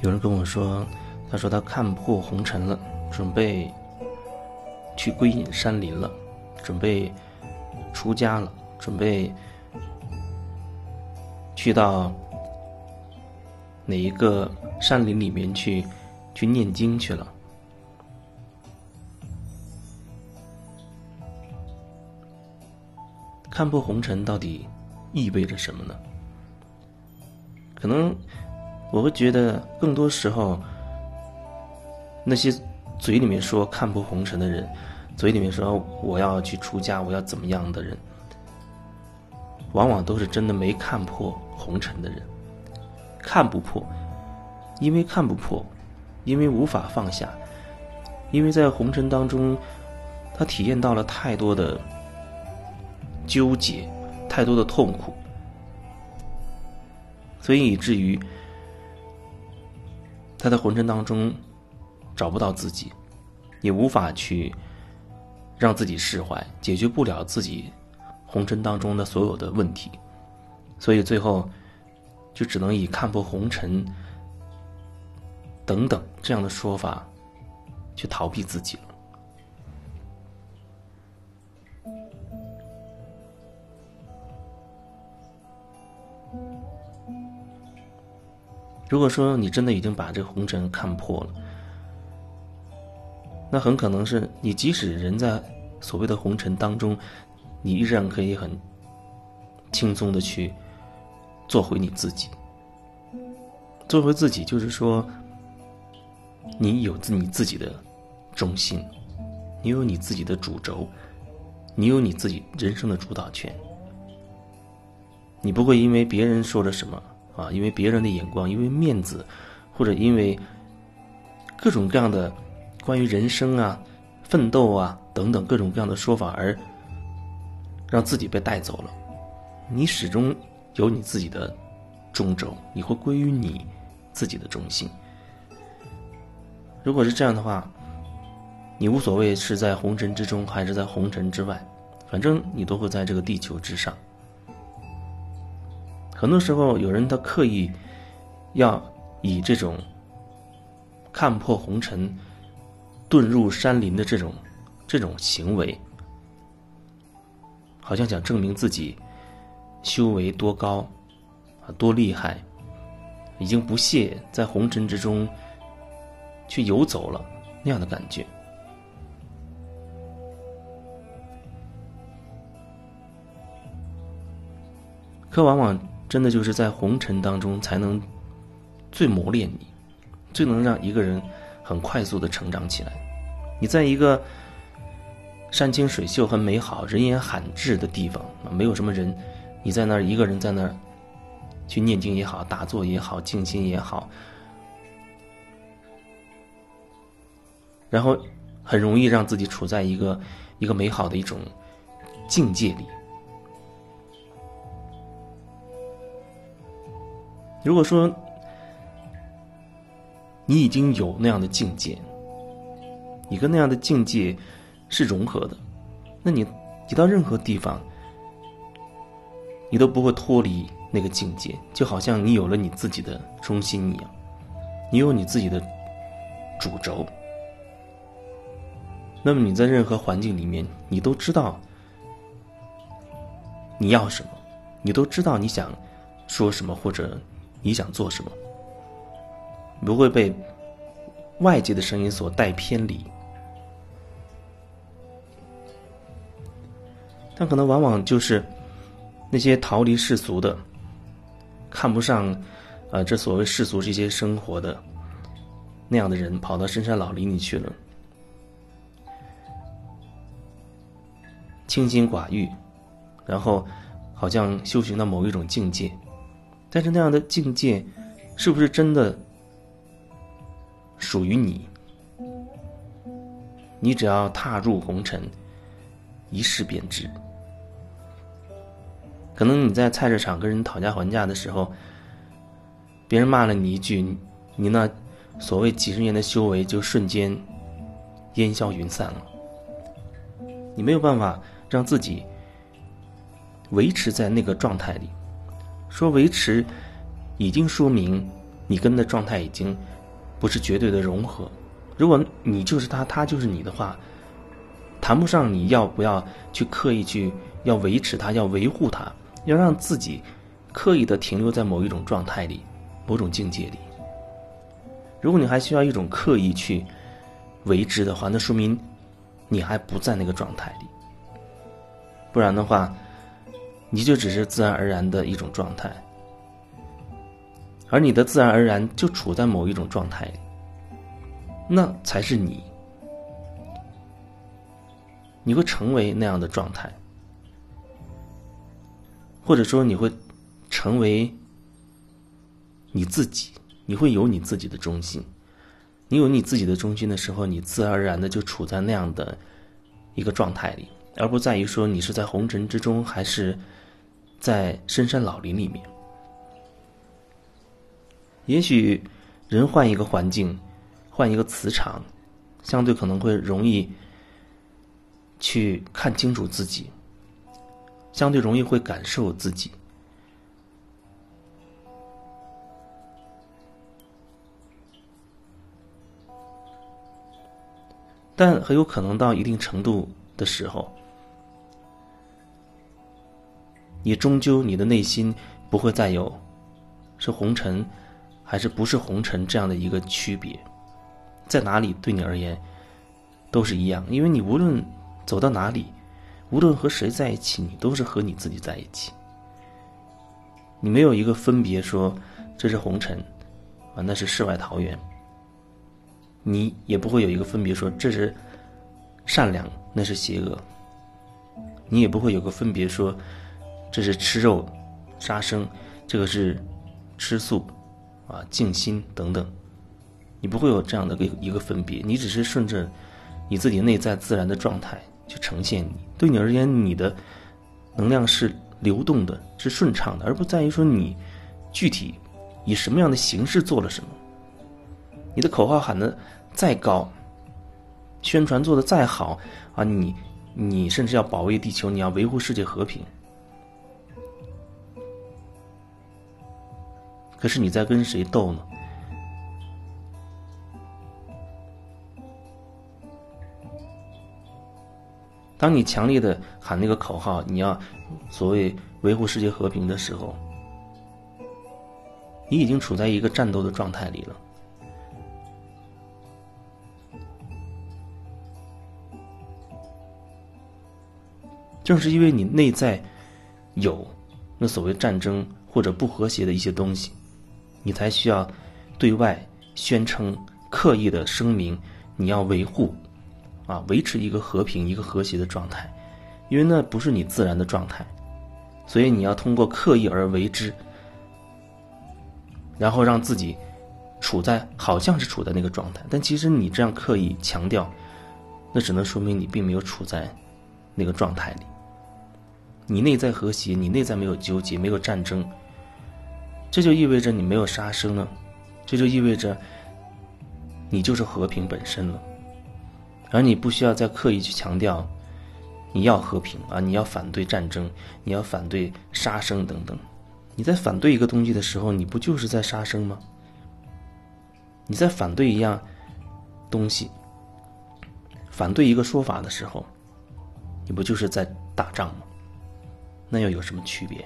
有人跟我说，他说他看破红尘了，准备去归隐山林了，准备出家了，准备去到哪一个山林里面去去念经去了。看破红尘到底意味着什么呢？可能。我会觉得，更多时候，那些嘴里面说看破红尘的人，嘴里面说我要去出家，我要怎么样的人，往往都是真的没看破红尘的人。看不破，因为看不破，因为无法放下，因为在红尘当中，他体验到了太多的纠结，太多的痛苦，所以以至于。他在红尘当中找不到自己，也无法去让自己释怀，解决不了自己红尘当中的所有的问题，所以最后就只能以看破红尘等等这样的说法去逃避自己了。如果说你真的已经把这红尘看破了，那很可能是你即使人在所谓的红尘当中，你依然可以很轻松的去做回你自己。做回自己，就是说，你有自你自己的中心，你有你自己的主轴，你有你自己人生的主导权，你不会因为别人说了什么。啊，因为别人的眼光，因为面子，或者因为各种各样的关于人生啊、奋斗啊等等各种各样的说法，而让自己被带走了。你始终有你自己的中轴，你会归于你自己的中心。如果是这样的话，你无所谓是在红尘之中还是在红尘之外，反正你都会在这个地球之上。很多时候，有人他刻意要以这种看破红尘、遁入山林的这种这种行为，好像想证明自己修为多高啊，多厉害，已经不屑在红尘之中去游走了那样的感觉。可往往。真的就是在红尘当中，才能最磨练你，最能让一个人很快速的成长起来。你在一个山清水秀、很美好、人烟罕至的地方，没有什么人，你在那儿一个人在那儿去念经也好、打坐也好、静心也好，然后很容易让自己处在一个一个美好的一种境界里。如果说你已经有那样的境界，你跟那样的境界是融合的，那你你到任何地方，你都不会脱离那个境界，就好像你有了你自己的中心一样，你有你自己的主轴，那么你在任何环境里面，你都知道你要什么，你都知道你想说什么或者。你想做什么？不会被外界的声音所带偏离，但可能往往就是那些逃离世俗的、看不上啊这所谓世俗这些生活的那样的人，跑到深山老林里去了，清心寡欲，然后好像修行到某一种境界。但是那样的境界，是不是真的属于你？你只要踏入红尘，一试便知。可能你在菜市场跟人讨价还价的时候，别人骂了你一句，你那所谓几十年的修为就瞬间烟消云散了。你没有办法让自己维持在那个状态里。说维持，已经说明你跟的状态已经不是绝对的融合。如果你就是他，他就是你的话，谈不上你要不要去刻意去要维持他，要维护他，要让自己刻意的停留在某一种状态里，某种境界里。如果你还需要一种刻意去为之的话，那说明你还不在那个状态里。不然的话，你就只是自然而然的一种状态。而你的自然而然就处在某一种状态里，那才是你，你会成为那样的状态，或者说你会成为你自己，你会有你自己的中心。你有你自己的中心的时候，你自然而然的就处在那样的一个状态里，而不在于说你是在红尘之中，还是在深山老林里面。也许，人换一个环境，换一个磁场，相对可能会容易去看清楚自己，相对容易会感受自己。但很有可能到一定程度的时候，你终究你的内心不会再有是红尘。还是不是红尘这样的一个区别，在哪里对你而言都是一样，因为你无论走到哪里，无论和谁在一起，你都是和你自己在一起。你没有一个分别说这是红尘，啊那是世外桃源。你也不会有一个分别说这是善良，那是邪恶。你也不会有个分别说这是吃肉杀生，这个是吃素。啊，静心等等，你不会有这样的一个一个分别，你只是顺着你自己内在自然的状态去呈现你。对你而言，你的能量是流动的，是顺畅的，而不在于说你具体以什么样的形式做了什么。你的口号喊的再高，宣传做的再好啊，你你甚至要保卫地球，你要维护世界和平。可是你在跟谁斗呢？当你强烈的喊那个口号，你要所谓维护世界和平的时候，你已经处在一个战斗的状态里了。正是因为你内在有那所谓战争或者不和谐的一些东西。你才需要对外宣称、刻意的声明，你要维护啊，维持一个和平、一个和谐的状态，因为那不是你自然的状态，所以你要通过刻意而为之，然后让自己处在好像是处在那个状态，但其实你这样刻意强调，那只能说明你并没有处在那个状态里，你内在和谐，你内在没有纠结，没有战争。这就意味着你没有杀生了，这就意味着你就是和平本身了，而你不需要再刻意去强调你要和平啊，你要反对战争，你要反对杀生等等。你在反对一个东西的时候，你不就是在杀生吗？你在反对一样东西，反对一个说法的时候，你不就是在打仗吗？那又有什么区别？